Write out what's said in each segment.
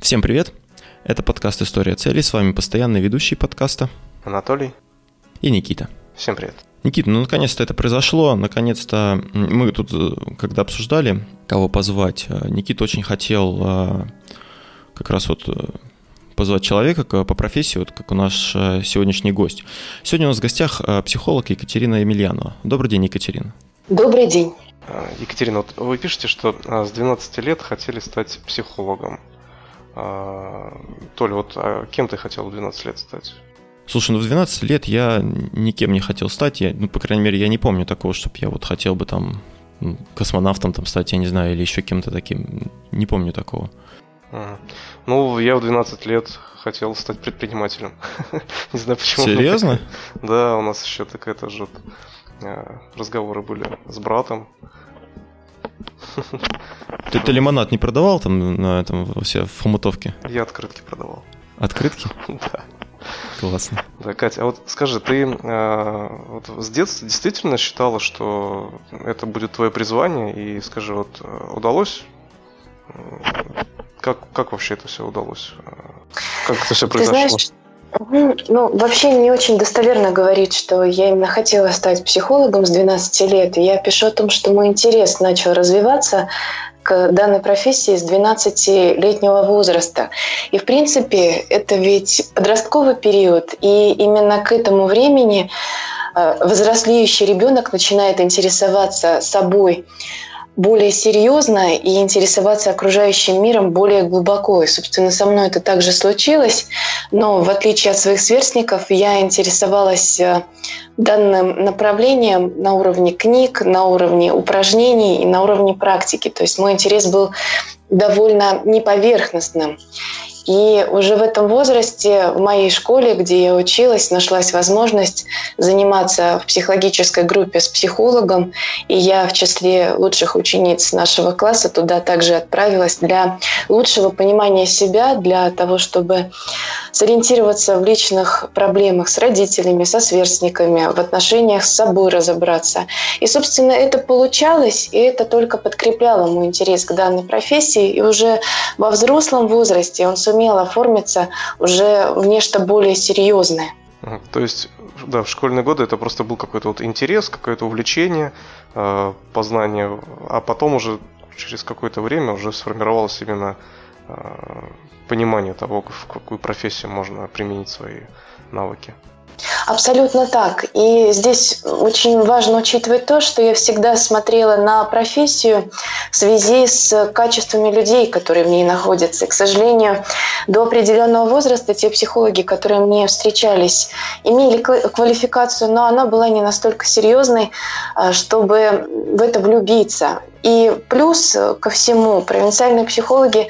Всем привет! Это подкаст «История целей». С вами постоянный ведущий подкаста Анатолий и Никита. Всем привет. Никита, ну наконец-то это произошло. Наконец-то мы тут, э, когда обсуждали, кого позвать, э, Никита очень хотел э, как раз вот позвать человека по профессии, вот как у наш сегодняшний гость. Сегодня у нас в гостях психолог Екатерина Емельянова. Добрый день, Екатерина. Добрый день. Екатерина, вот вы пишете, что с 12 лет хотели стать психологом. А, Толя, вот а кем ты хотел в 12 лет стать? Слушай, ну в 12 лет я никем не хотел стать. Я, ну, по крайней мере, я не помню такого, чтобы я вот хотел бы там ну, космонавтом там стать, я не знаю, или еще кем-то таким. Не помню такого. Ну, я в 12 лет хотел стать предпринимателем. не знаю почему. Серьезно? Да, у нас еще такая тоже а, разговоры были с братом. Ты, ты лимонад не продавал там на этом все в хомутовке? Я открытки продавал. Открытки? Да. Классно. Да, Катя, а вот скажи, ты э, вот с детства действительно считала, что это будет твое призвание? И скажи, вот э, удалось? Как, как вообще это все удалось? Как это все произошло? Ты знаешь, ну, вообще не очень достоверно говорить, что я именно хотела стать психологом с 12 лет. Я пишу о том, что мой интерес начал развиваться к данной профессии с 12-летнего возраста. И, в принципе, это ведь подростковый период, и именно к этому времени э, взрослеющий ребенок начинает интересоваться собой, более серьезно и интересоваться окружающим миром более глубоко. И, собственно, со мной это также случилось, но в отличие от своих сверстников, я интересовалась э, данным направлением на уровне книг, на уровне упражнений и на уровне практики. То есть мой интерес был довольно неповерхностным. И уже в этом возрасте в моей школе, где я училась, нашлась возможность заниматься в психологической группе с психологом. И я в числе лучших учениц нашего класса туда также отправилась для лучшего понимания себя, для того, чтобы сориентироваться в личных проблемах с родителями, со сверстниками, в отношениях с собой разобраться. И, собственно, это получалось, и это только подкрепляло мой интерес к данной профессии. И уже во взрослом возрасте он сумел оформиться уже в нечто более серьезное. То есть, да, в школьные годы это просто был какой-то вот интерес, какое-то увлечение, э, познание, а потом уже через какое-то время уже сформировалось именно э, понимание того, в какую профессию можно применить свои навыки. Абсолютно так. И здесь очень важно учитывать то, что я всегда смотрела на профессию в связи с качествами людей, которые в ней находятся. И, к сожалению, до определенного возраста те психологи, которые мне встречались, имели квалификацию, но она была не настолько серьезной, а, чтобы в это влюбиться. И плюс ко всему, провинциальные психологи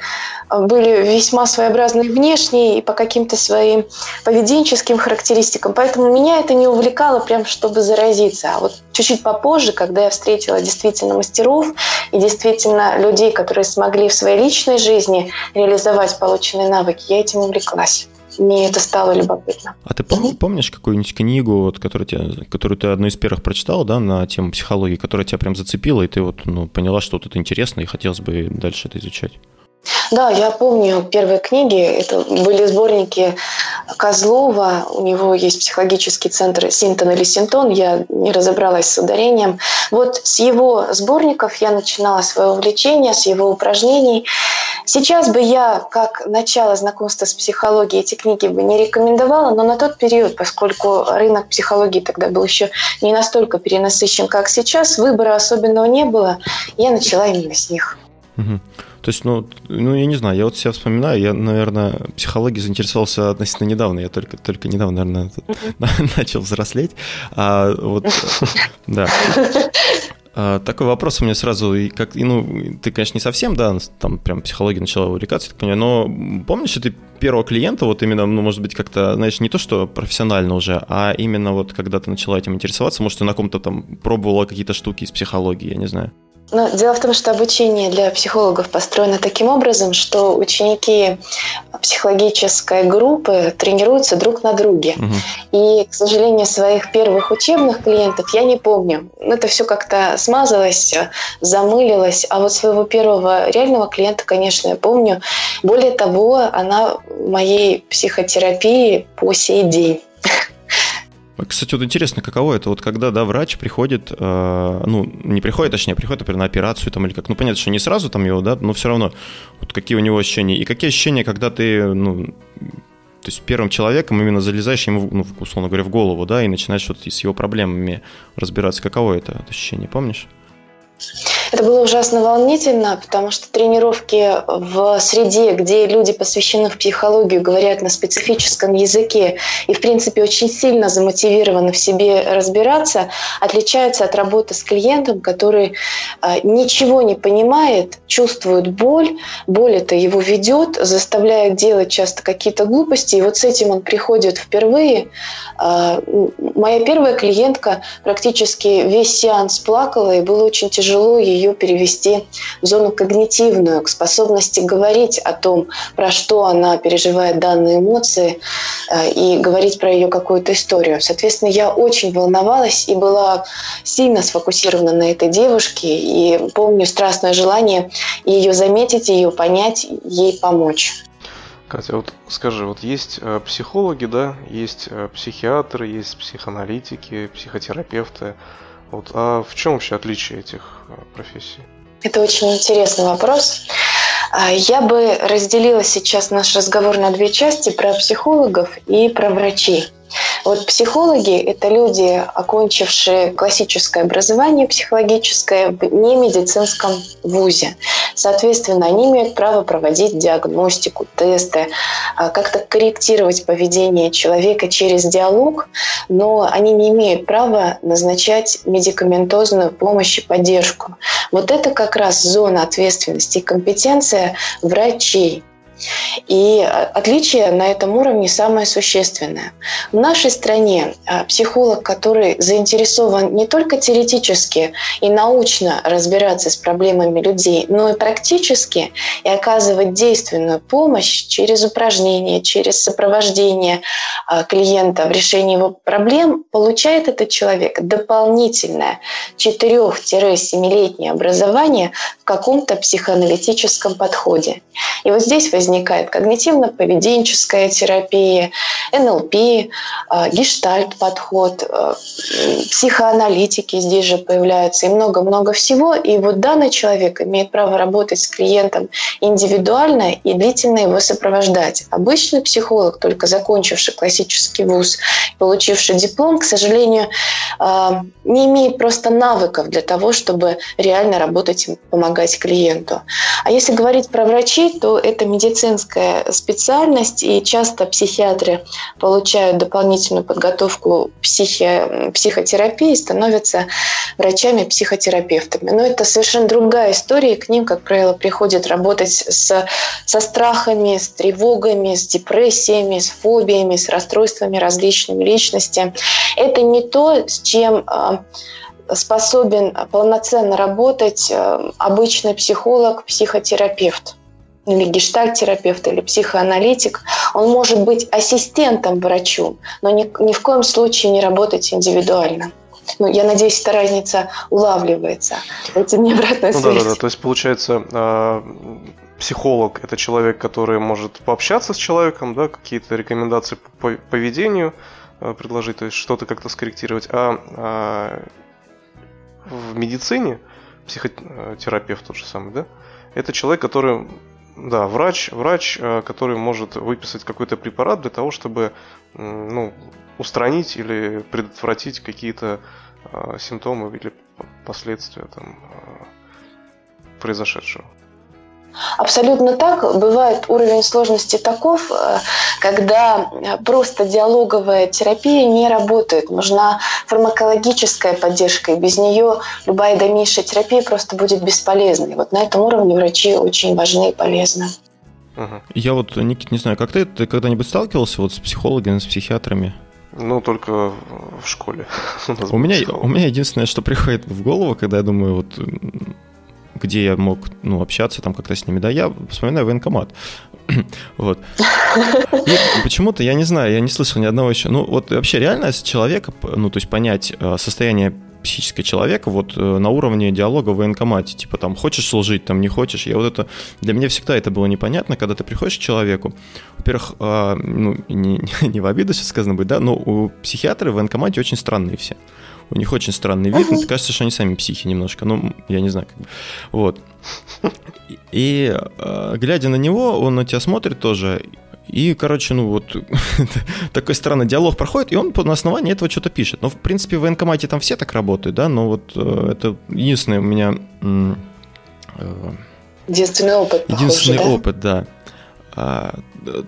были весьма своеобразные внешние и по каким-то своим поведенческим характеристикам. Поэтому меня это не увлекало прям, чтобы заразиться. А вот чуть-чуть попозже, когда я встретила действительно мастеров и действительно людей, которые смогли в своей личной жизни реализовать полученные навыки, я этим увлеклась мне это стало любопытно. А ты пом- помнишь какую-нибудь книгу, вот, которую, тебя, которую ты одну из первых прочитала, да, на тему психологии, которая тебя прям зацепила, и ты вот ну, поняла, что вот это интересно, и хотелось бы дальше это изучать? Да, я помню первые книги. Это были сборники Козлова. У него есть психологический центр Синтон или Синтон. Я не разобралась с ударением. Вот с его сборников я начинала свое увлечение, с его упражнений. Сейчас бы я, как начало знакомства с психологией, эти книги бы не рекомендовала, но на тот период, поскольку рынок психологии тогда был еще не настолько перенасыщен, как сейчас, выбора особенного не было, я начала именно с них. Угу. То есть, ну, ну, я не знаю, я вот себя вспоминаю, я, наверное, психологией заинтересовался относительно недавно, я только, только недавно, наверное, начал взрослеть. А вот, да. А, такой вопрос у меня сразу, и как, и, ну, ты, конечно, не совсем, да, там прям психология начала увлекаться, так понимаю, но помнишь, ты первого клиента, вот именно, ну, может быть, как-то, знаешь, не то, что профессионально уже, а именно вот когда ты начала этим интересоваться, может, ты на ком-то там пробовала какие-то штуки из психологии, я не знаю. Но дело в том, что обучение для психологов построено таким образом, что ученики психологической группы тренируются друг на друге. Угу. И, к сожалению, своих первых учебных клиентов я не помню. Это все как-то смазалось, замылилось. А вот своего первого реального клиента, конечно, я помню. Более того, она в моей психотерапии по сей день. Кстати, вот интересно, каково это, вот когда, да, врач приходит, э, ну, не приходит, точнее, приходит, например, на операцию там или как, ну, понятно, что не сразу там его, да, но все равно, вот какие у него ощущения, и какие ощущения, когда ты, ну, то есть первым человеком именно залезаешь ему, ну, условно говоря, в голову, да, и начинаешь вот с его проблемами разбираться, каково это ощущение, помнишь? Это было ужасно волнительно, потому что тренировки в среде, где люди посвящены в психологию, говорят на специфическом языке и, в принципе, очень сильно замотивированы в себе разбираться, отличаются от работы с клиентом, который а, ничего не понимает, чувствует боль, боль это его ведет, заставляет делать часто какие-то глупости, и вот с этим он приходит впервые. А, моя первая клиентка практически весь сеанс плакала, и было очень тяжело ее ее перевести в зону когнитивную, к способности говорить о том, про что она переживает данные эмоции, э, и говорить про ее какую-то историю. Соответственно, я очень волновалась и была сильно сфокусирована на этой девушке, и помню страстное желание ее заметить, ее понять, ей помочь. Катя, вот скажи, вот есть э, психологи, да, есть э, психиатры, есть психоаналитики, психотерапевты. Вот, а в чем вообще отличие этих э, профессий? Это очень интересный вопрос. А, я бы разделила сейчас наш разговор на две части про психологов и про врачей. Вот психологи – это люди, окончившие классическое образование психологическое в немедицинском вузе. Соответственно, они имеют право проводить диагностику, тесты, а, как-то корректировать поведение человека через диалог, но они не имеют права назначать медикаментозную помощь и поддержку. Вот это как раз зона ответственности и компетенция врачей. И отличие на этом уровне самое существенное. В нашей стране а, психолог, который заинтересован не только теоретически и научно разбираться с проблемами людей, но и практически и оказывать действенную помощь через упражнения, через сопровождение а, клиента в решении его проблем, получает этот человек дополнительное 4-7-летнее образование в каком-то психоаналитическом подходе. И вот здесь возникает возникает когнитивно-поведенческая терапия, НЛП, э, гештальт-подход, э, психоаналитики здесь же появляются и много-много всего. И вот данный человек имеет право работать с клиентом индивидуально и длительно его сопровождать. Обычный психолог, только закончивший классический вуз, получивший диплом, к сожалению, э, не имеет просто навыков для того, чтобы реально работать и помогать клиенту. А если говорить про врачей, то это медицина медицинская специальность, и часто психиатры получают дополнительную подготовку психи, психотерапии и становятся врачами-психотерапевтами. Но это совершенно другая история, и к ним, как правило, приходят работать с, со страхами, с тревогами, с депрессиями, с фобиями, с расстройствами различными личности. Это не то, с чем а, способен полноценно работать а, обычный психолог, психотерапевт или гештальт-терапевт, или психоаналитик, он может быть ассистентом врачу, но ни, ни в коем случае не работать индивидуально. Ну, я надеюсь, эта разница улавливается. Это не обратная ну, связь. Да, да, да. То есть, получается, а, психолог – это человек, который может пообщаться с человеком, да, какие-то рекомендации по поведению а, предложить, то есть что-то как-то скорректировать. А, а в медицине психотерапевт тот же самый, да, это человек, который да, врач, врач, э, который может выписать какой-то препарат для того, чтобы ну, устранить или предотвратить какие-то э, симптомы или последствия там, э, произошедшего. Абсолютно так. Бывает уровень сложности таков, э, когда просто диалоговая терапия не работает. Нужна фармакологическая поддержка, и без нее любая дальнейшая терапия просто будет бесполезной. Вот на этом уровне врачи очень важны и полезны. Я вот, Никит, не знаю, как ты, ты когда-нибудь сталкивался вот с психологами, с психиатрами? Ну, только в школе. У меня, у меня единственное, что приходит в голову, когда я думаю, вот где я мог ну, общаться там как-то с ними, да, я вспоминаю военкомат. Вот. И почему-то, я не знаю, я не слышал ни одного еще. Ну, вот вообще реально человека, ну, то есть понять э, состояние психического человека вот э, на уровне диалога в военкомате. Типа там, хочешь служить, там не хочешь. Я вот это... Для меня всегда это было непонятно, когда ты приходишь к человеку. Во-первых, а, ну, не, не в обиду сейчас сказано будет, да, но у психиатры в военкомате очень странные все. У них очень странный вид, uh-huh. кажется, что они сами психи немножко, ну, я не знаю, как бы. Вот. И э, глядя на него, он на тебя смотрит тоже, и, короче, ну вот такой странный диалог проходит, и он на основании этого что-то пишет. Но, в принципе, в военкомате там все так работают, да, но вот э, это единственный у меня... Э, единственный опыт, Единственный похоже, опыт, да. А,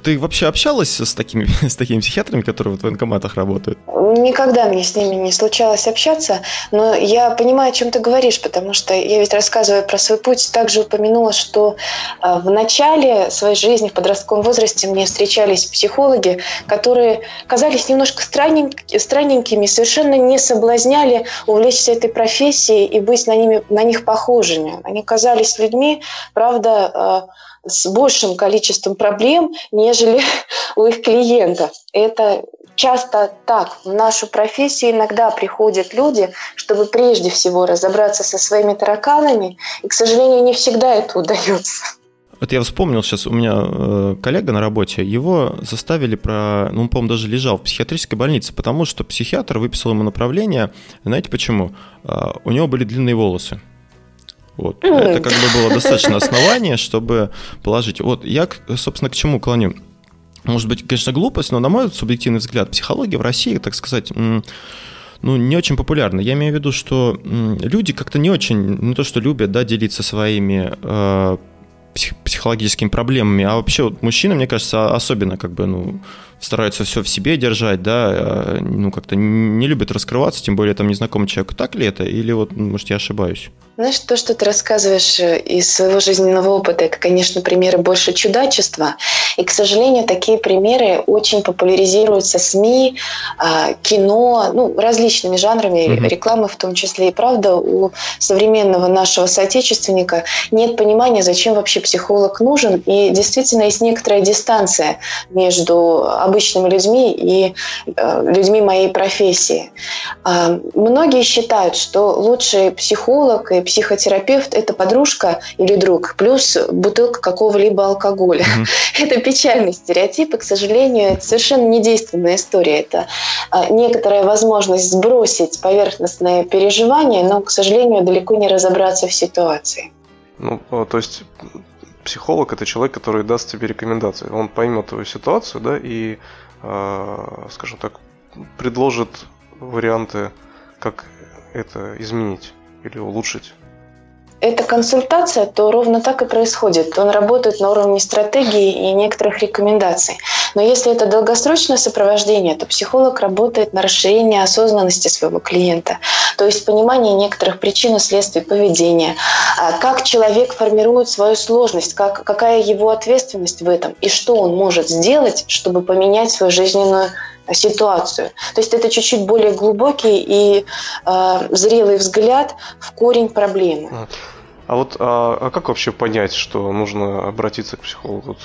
ты вообще общалась с такими, с такими психиатрами, которые в военкоматах работают? Никогда мне с ними не случалось общаться, но я понимаю, о чем ты говоришь, потому что я ведь рассказывая про свой путь, также упомянула, что а, в начале своей жизни, в подростковом возрасте, мне встречались психологи, которые казались немножко странненькими, странненькими совершенно не соблазняли увлечься этой профессией и быть на, ними, на них похожими. Они казались людьми, правда, а, с большим количеством проблем, нежели у их клиентов. Это часто так. В нашу профессию иногда приходят люди, чтобы прежде всего разобраться со своими тараканами, и, к сожалению, не всегда это удается. Вот я вспомнил сейчас, у меня э, коллега на работе, его заставили про... Ну, он, по-моему, даже лежал в психиатрической больнице, потому что психиатр выписал ему направление. Знаете почему? Э, у него были длинные волосы. Вот. Это как бы было достаточно основание, чтобы положить. Вот я, собственно, к чему клоню. Может быть, конечно, глупость, но на мой субъективный взгляд, психология в России, так сказать, ну, не очень популярна. Я имею в виду, что люди как-то не очень, не то что любят, да, делиться своими э, психологическими проблемами, а вообще вот мужчины, мне кажется, особенно как бы, ну, стараются все в себе держать, да, э, ну, как-то не любят раскрываться, тем более там незнакомый человек. Так ли это? Или вот, может, я ошибаюсь? Знаешь, то, что ты рассказываешь э, из своего жизненного опыта, это, конечно, примеры больше чудачества. И, к сожалению, такие примеры очень популяризируются СМИ, а, кино, ну, различными жанрами, mm-hmm. рекламы в том числе. И правда, у современного нашего соотечественника нет понимания, зачем вообще психолог нужен. И действительно есть некоторая дистанция между обычными людьми и э, людьми моей профессии. А, многие считают, что лучший психолог и психотерапевт – это подружка или друг, плюс бутылка какого-либо алкоголя. Mm-hmm. Это печальный стереотип, и, к сожалению, это совершенно недейственная история. Это а, некоторая возможность сбросить поверхностное переживание, но, к сожалению, далеко не разобраться в ситуации. Ну, то есть психолог это человек, который даст тебе рекомендации. Он поймет твою ситуацию, да, и, э, скажем так, предложит варианты, как это изменить или улучшить? Эта консультация, то ровно так и происходит. Он работает на уровне стратегии и некоторых рекомендаций. Но если это долгосрочное сопровождение, то психолог работает на расширение осознанности своего клиента, то есть понимание некоторых причин и следствий поведения, а как человек формирует свою сложность, как, какая его ответственность в этом и что он может сделать, чтобы поменять свою жизненную ситуацию. То есть это чуть-чуть более глубокий и э, зрелый взгляд в корень проблемы. А вот а, а как вообще понять, что нужно обратиться к психологу?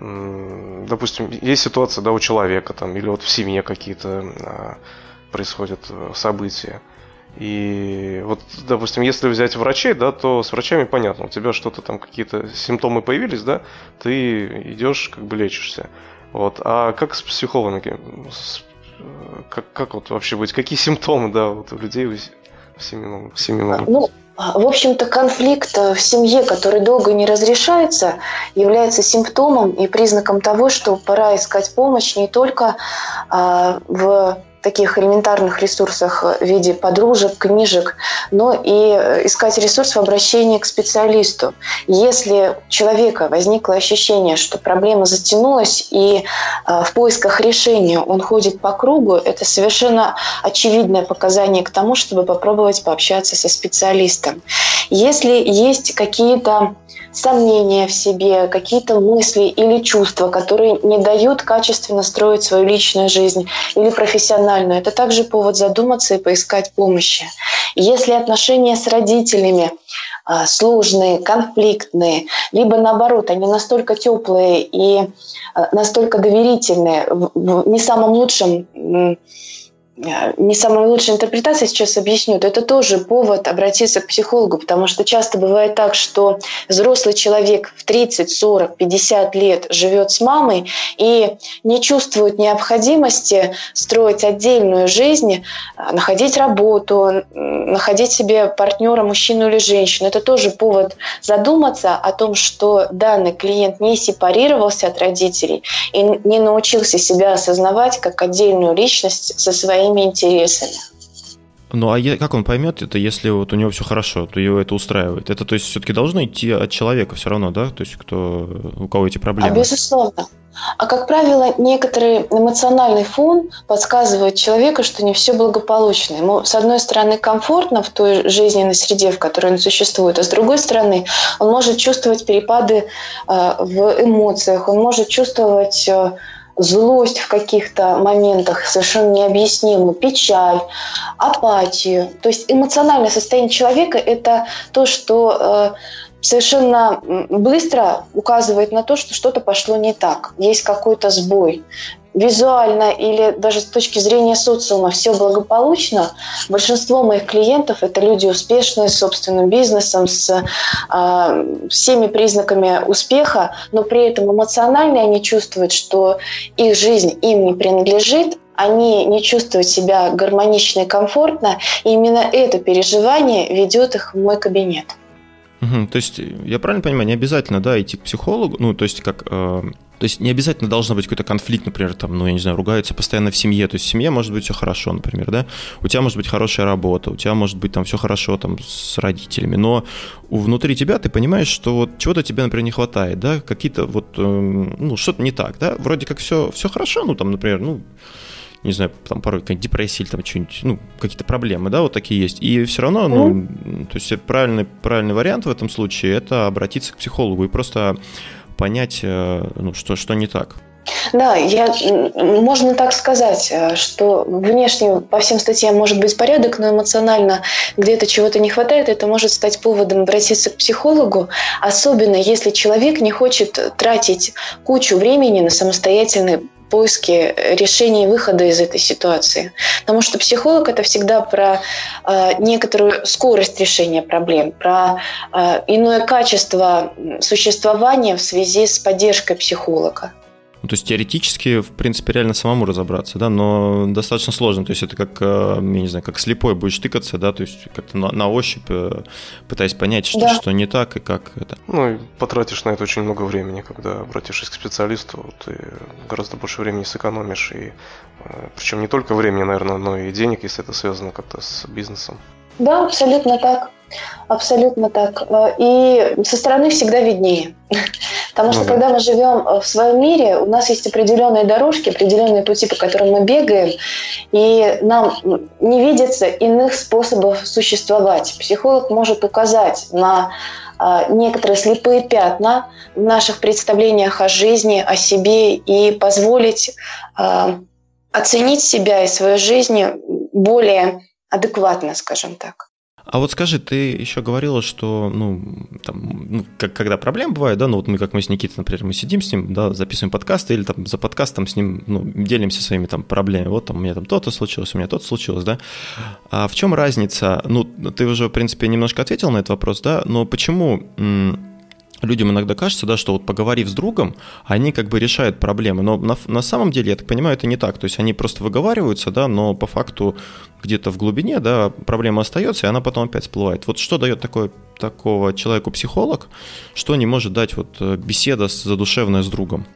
Допустим, есть ситуация, да, у человека там, или вот в семье какие-то а, происходят э, события. И вот, допустим, если взять врачей, да, то с врачами понятно, у тебя что-то там, какие-то симптомы появились, да, ты идешь, как бы лечишься. Вот. А как с психологами? Как, как вот вообще быть? Какие симптомы, да, вот у людей в семье, в семье могут ну, а, в общем-то, конфликт в семье, который долго не разрешается, является симптомом и признаком того, что пора искать помощь не только а, в таких элементарных ресурсах в виде подружек, книжек, но и э, искать ресурс в обращении к специалисту. Если у человека возникло ощущение, что проблема затянулась и э, в поисках решения он ходит по кругу, это совершенно очевидное показание к тому, чтобы попробовать пообщаться со специалистом. Если есть какие-то сомнения в себе, какие-то мысли или чувства, которые не дают качественно строить свою личную жизнь или профессиональную. Это также повод задуматься и поискать помощи. Если отношения с родителями а, сложные, конфликтные, либо наоборот, они настолько теплые и а, настолько доверительные в не самом лучшем не самая лучшая интерпретация, сейчас объясню, то это тоже повод обратиться к психологу, потому что часто бывает так, что взрослый человек в 30, 40, 50 лет живет с мамой и не чувствует необходимости строить отдельную жизнь, э, находить работу, находить себе партнера, мужчину или женщину. Это тоже повод задуматься о том, что данный клиент не сепарировался от родителей и не научился себя осознавать как отдельную личность со своей своими интересами. Ну а как он поймет это, если вот у него все хорошо, то его это устраивает? Это то есть все-таки должно идти от человека все равно, да? То есть кто, у кого эти проблемы? А безусловно. А как правило, некоторый эмоциональный фон подсказывает человеку, что не все благополучно. Ему, с одной стороны, комфортно в той жизненной среде, в которой он существует, а с другой стороны, он может чувствовать перепады э, в эмоциях, он может чувствовать э, злость в каких-то моментах совершенно необъяснимую, печаль, апатию. То есть эмоциональное состояние человека – это то, что э, совершенно быстро указывает на то, что что-то пошло не так, есть какой-то сбой визуально или даже с точки зрения социума все благополучно, большинство моих клиентов это люди успешные, с собственным бизнесом, с э, всеми признаками успеха, но при этом эмоционально они чувствуют, что их жизнь им не принадлежит, они не чувствуют себя гармонично и комфортно, и именно это переживание ведет их в мой кабинет. Угу, то есть, я правильно понимаю, не обязательно, да, идти к психологу, ну, то есть, как э, то есть не обязательно должен быть какой-то конфликт, например, там, ну, я не знаю, ругаются постоянно в семье. То есть в семье может быть все хорошо, например, да? У тебя может быть хорошая работа, у тебя может быть там все хорошо там с родителями, но внутри тебя ты понимаешь, что вот чего-то тебе, например, не хватает, да? Какие-то вот, э, ну, что-то не так, да? Вроде как все, все хорошо, ну, там, например, ну, не знаю, там порой какая-нибудь депрессия или там что-нибудь, ну, какие-то проблемы, да, вот такие есть. И все равно, ну, то есть правильный, правильный вариант в этом случае это обратиться к психологу и просто понять, э, ну, что, что не так. Да, я, можно так сказать, э, что внешне по всем статьям может быть порядок, но эмоционально где-то чего-то не хватает, это может стать поводом обратиться к психологу, особенно если человек не хочет тратить кучу времени на самостоятельный поиске решения выхода из этой ситуации. Потому что психолог это всегда про э, некоторую скорость решения проблем, про э, иное качество существования в связи с поддержкой психолога. Ну, то есть теоретически, в принципе, реально самому разобраться, да, но достаточно сложно. То есть это как, э, я не знаю, как слепой будешь тыкаться, да, то есть как-то на, на ощупь э, пытаясь понять, что, да. что не так и как это. Ну, и потратишь на это очень много времени, когда обратишься к специалисту, ты гораздо больше времени сэкономишь, и э, причем не только времени, наверное, но и денег, если это связано как-то с бизнесом. Да, абсолютно так. Абсолютно так. И со стороны всегда виднее. Потому что, когда мы живем э, в своем мире, у нас есть определенные дорожки, определенные пути, по которым мы бегаем, и нам не видится иных способов существовать. Психолог может указать на а, некоторые слепые пятна в наших представлениях о жизни, о себе и позволить а, оценить себя и свою жизнь более адекватно, скажем так. А вот скажи, ты еще говорила, что, ну, там, ну, как, когда проблемы бывают, да, ну, вот мы, как мы с Никитой, например, мы сидим с ним, да, записываем подкасты, или там за подкастом с ним, ну, делимся своими там проблемами, вот там у меня там то-то случилось, у меня то-то случилось, да. А в чем разница? Ну, ты уже, в принципе, немножко ответил на этот вопрос, да, но почему людям иногда кажется, да, что вот поговорив с другом, они как бы решают проблемы. Но на, на самом деле, я так понимаю, это не так. То есть они просто выговариваются, да, но по факту где-то в глубине, да, проблема остается, и она потом опять всплывает. Вот что дает такое, такого человеку психолог, что не может дать вот э, беседа задушевная с другом?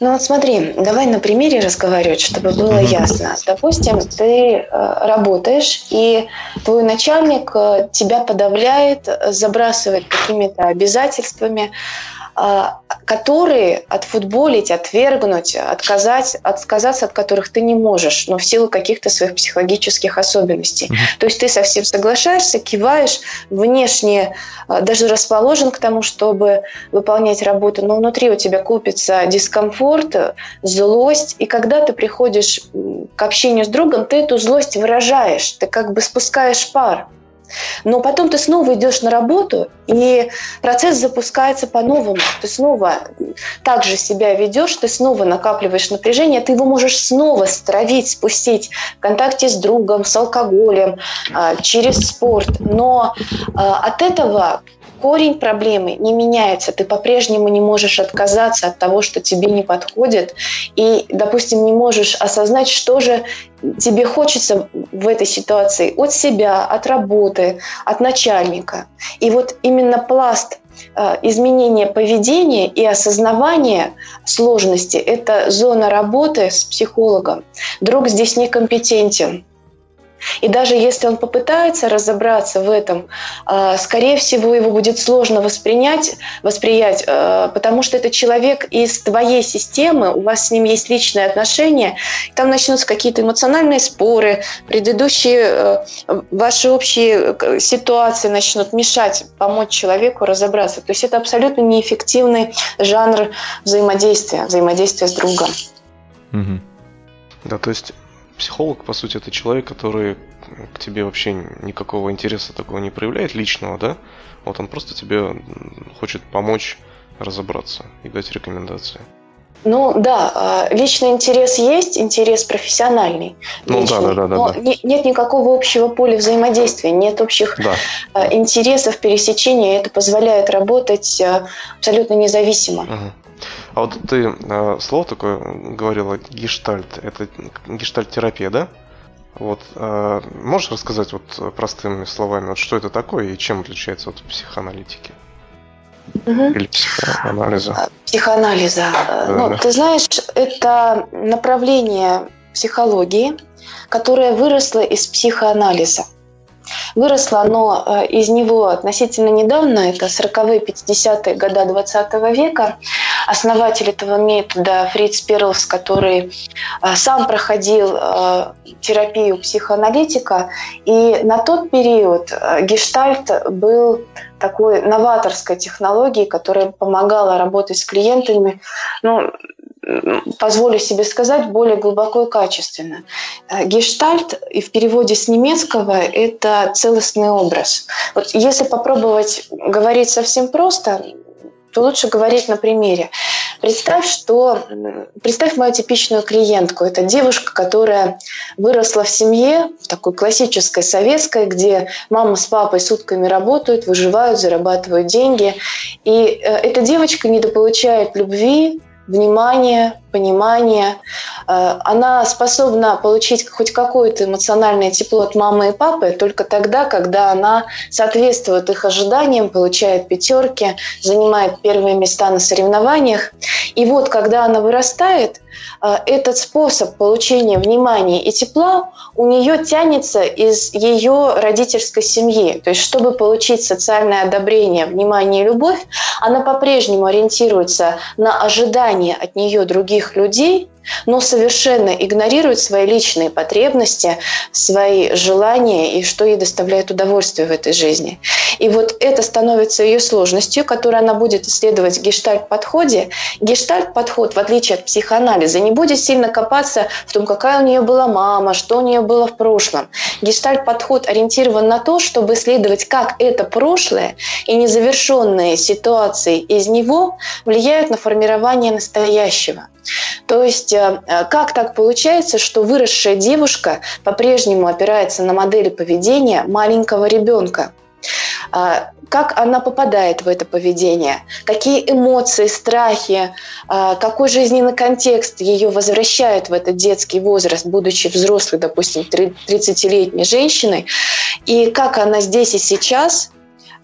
Ну вот смотри, давай на примере разговаривать, чтобы было ясно. Допустим, ты э, работаешь, и твой начальник э, тебя подавляет, забрасывает какими-то обязательствами, которые отфутболить, отвергнуть, отказать, отказаться от которых ты не можешь, но в силу каких-то своих психологических особенностей. Mm-hmm. То есть ты совсем соглашаешься, киваешь, внешне а, даже расположен к тому, чтобы выполнять работу, но внутри у тебя купится дискомфорт, злость, и когда ты приходишь к общению с другом, ты эту злость выражаешь, ты как бы спускаешь пар. Но потом ты снова идешь на работу, и процесс запускается по-новому. Ты снова так же себя ведешь, ты снова накапливаешь напряжение, ты его можешь снова стравить, спустить в контакте с другом, с алкоголем, а, через спорт. Но а, от этого корень проблемы не меняется. Ты по-прежнему не можешь отказаться от того, что тебе не подходит. И, допустим, не можешь осознать, что же тебе хочется в этой ситуации от себя, от работы, от начальника. И вот именно пласт э, изменения поведения и осознавания сложности – это зона работы с психологом. Друг здесь некомпетентен. И даже если он попытается разобраться в этом, а, скорее всего, его будет сложно воспринять, восприять, а, потому что это человек из твоей системы, у вас с ним есть личные отношения, там начнутся какие-то эмоциональные споры, предыдущие а, ваши общие ситуации начнут мешать помочь человеку разобраться. То есть это абсолютно неэффективный жанр взаимодействия, взаимодействия с другом. Угу. Да, то есть психолог, по сути, это человек, который к тебе вообще никакого интереса такого не проявляет личного, да? Вот он просто тебе хочет помочь разобраться и дать рекомендации. Ну да, а, личный интерес есть, интерес профессиональный. Ну личный, да, да, да, но да. нет никакого общего поля взаимодействия, нет общих да. А, интересов, пересечения, это позволяет работать а, абсолютно независимо. Угу. А вот ты э, слово такое говорила, гештальт, это гештальт-терапия, да? Вот, э, можешь рассказать вот простыми словами, вот что это такое и чем отличается от психоаналитики? Угу. Или психоанализа? А, психоанализа. Да, ну, да. ты знаешь, это направление психологии, которое выросло из психоанализа. Выросло оно э, из него относительно недавно, это 40-е, 50-е годы 20 века. Основатель этого метода Фриц Перлс, который э, сам проходил э, терапию психоаналитика, и на тот период гештальт был такой новаторской технологией, которая помогала работать с клиентами ну, позволю себе сказать, более глубоко и качественно. Э, гештальт и в переводе с немецкого – это целостный образ. Вот если попробовать говорить совсем просто, то лучше говорить на примере. Представь, что представь мою типичную клиентку. Это девушка, которая выросла в семье, такой классической советской, где мама с папой сутками работают, выживают, зарабатывают деньги. И э, эта девочка недополучает любви, внимание, понимание. Э, она способна получить хоть какое-то эмоциональное тепло от мамы и папы только тогда, когда она соответствует их ожиданиям, получает пятерки, занимает первые места на соревнованиях. И вот, когда она вырастает, этот способ получения внимания и тепла у нее тянется из ее родительской семьи. То есть, чтобы получить социальное одобрение, внимание и любовь, она по-прежнему ориентируется на ожидания от нее других людей, но совершенно игнорирует свои личные потребности, свои желания и что ей доставляет удовольствие в этой жизни. И вот это становится ее сложностью, которую она будет исследовать в гештальт-подходе. Гештальт-подход, в отличие от психоанализа, не будет сильно копаться в том, какая у нее была мама, что у нее было в прошлом. Гештальт-подход ориентирован на то, чтобы исследовать, как это прошлое и незавершенные ситуации из него влияют на формирование настоящего. То есть э, как так получается, что выросшая девушка по-прежнему опирается на модели поведения маленького ребенка? А, как она попадает в это поведение, какие эмоции, страхи, а, какой жизненный контекст ее возвращает в этот детский возраст, будучи взрослой, допустим, 30-летней женщиной, и как она здесь и сейчас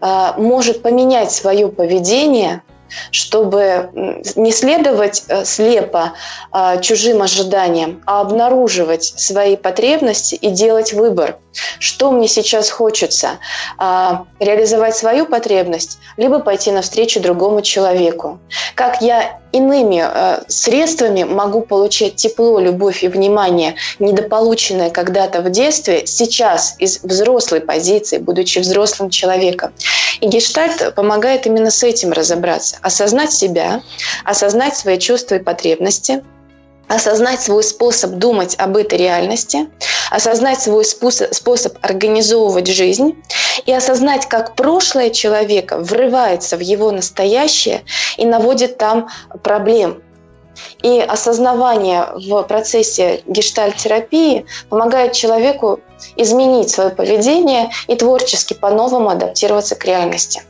а, может поменять свое поведение чтобы не следовать э, слепо а, чужим ожиданиям, а обнаруживать свои потребности и делать выбор. Что мне сейчас хочется? А, реализовать свою потребность, либо пойти навстречу другому человеку. Как я иными э, средствами могу получать тепло, любовь и внимание, недополученное когда-то в детстве, сейчас из взрослой позиции, будучи взрослым человеком. И гештальт помогает именно с этим разобраться, осознать себя, осознать свои чувства и потребности, осознать свой способ думать об этой реальности, осознать свой способ, организовывать жизнь и осознать, как прошлое человека врывается в его настоящее и наводит там проблем. И осознавание в процессе гештальт-терапии помогает человеку изменить свое поведение и творчески по-новому адаптироваться к реальности.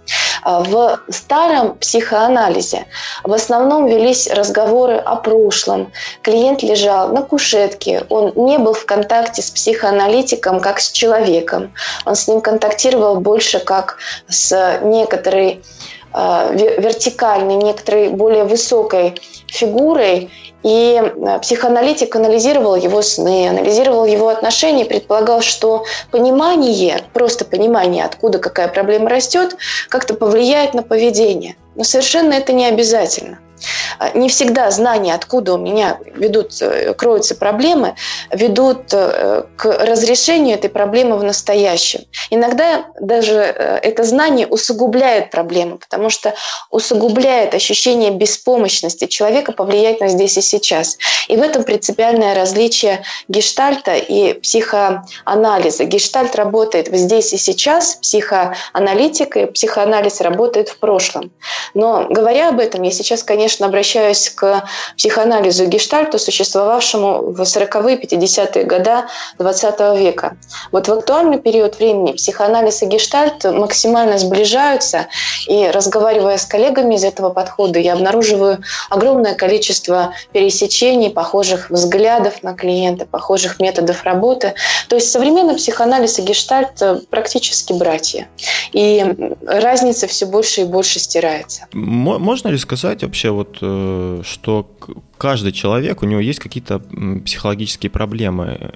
А, в старом психоанализе в основном велись разговоры о прошлом. Клиент лежал на кушетке, он не был в контакте с психоаналитиком как с человеком. Он с ним контактировал больше как с некоторой а, вертикальной, некоторой более высокой фигурой, и э, психоаналитик анализировал его сны, анализировал его отношения, предполагал, что понимание, просто понимание, откуда какая проблема растет, как-то повлияет на поведение. Но совершенно это не обязательно. А, не всегда знания, откуда у меня ведут, э, кроются проблемы, ведут э, к разрешению этой проблемы в настоящем. Иногда даже э, это знание усугубляет проблему, потому что усугубляет ощущение беспомощности человека повлиять на здесь и сейчас. И в этом принципиальное различие гештальта и психоанализа. Гештальт работает здесь и сейчас, психоаналитика и психоанализ работает в прошлом. Но говоря об этом, я сейчас, конечно, конечно, обращаюсь к психоанализу гештальту, существовавшему в 40-е, 50-е годы 20 века. Вот в актуальный период времени психоанализ и гештальт максимально сближаются, и разговаривая с коллегами из этого подхода, я обнаруживаю огромное количество пересечений, похожих взглядов на клиента, похожих методов работы. То есть современный психоанализ и гештальт практически братья. И разница все больше и больше стирается. Можно ли сказать вообще, вот, э, что каждый человек, у него есть какие-то психологические проблемы.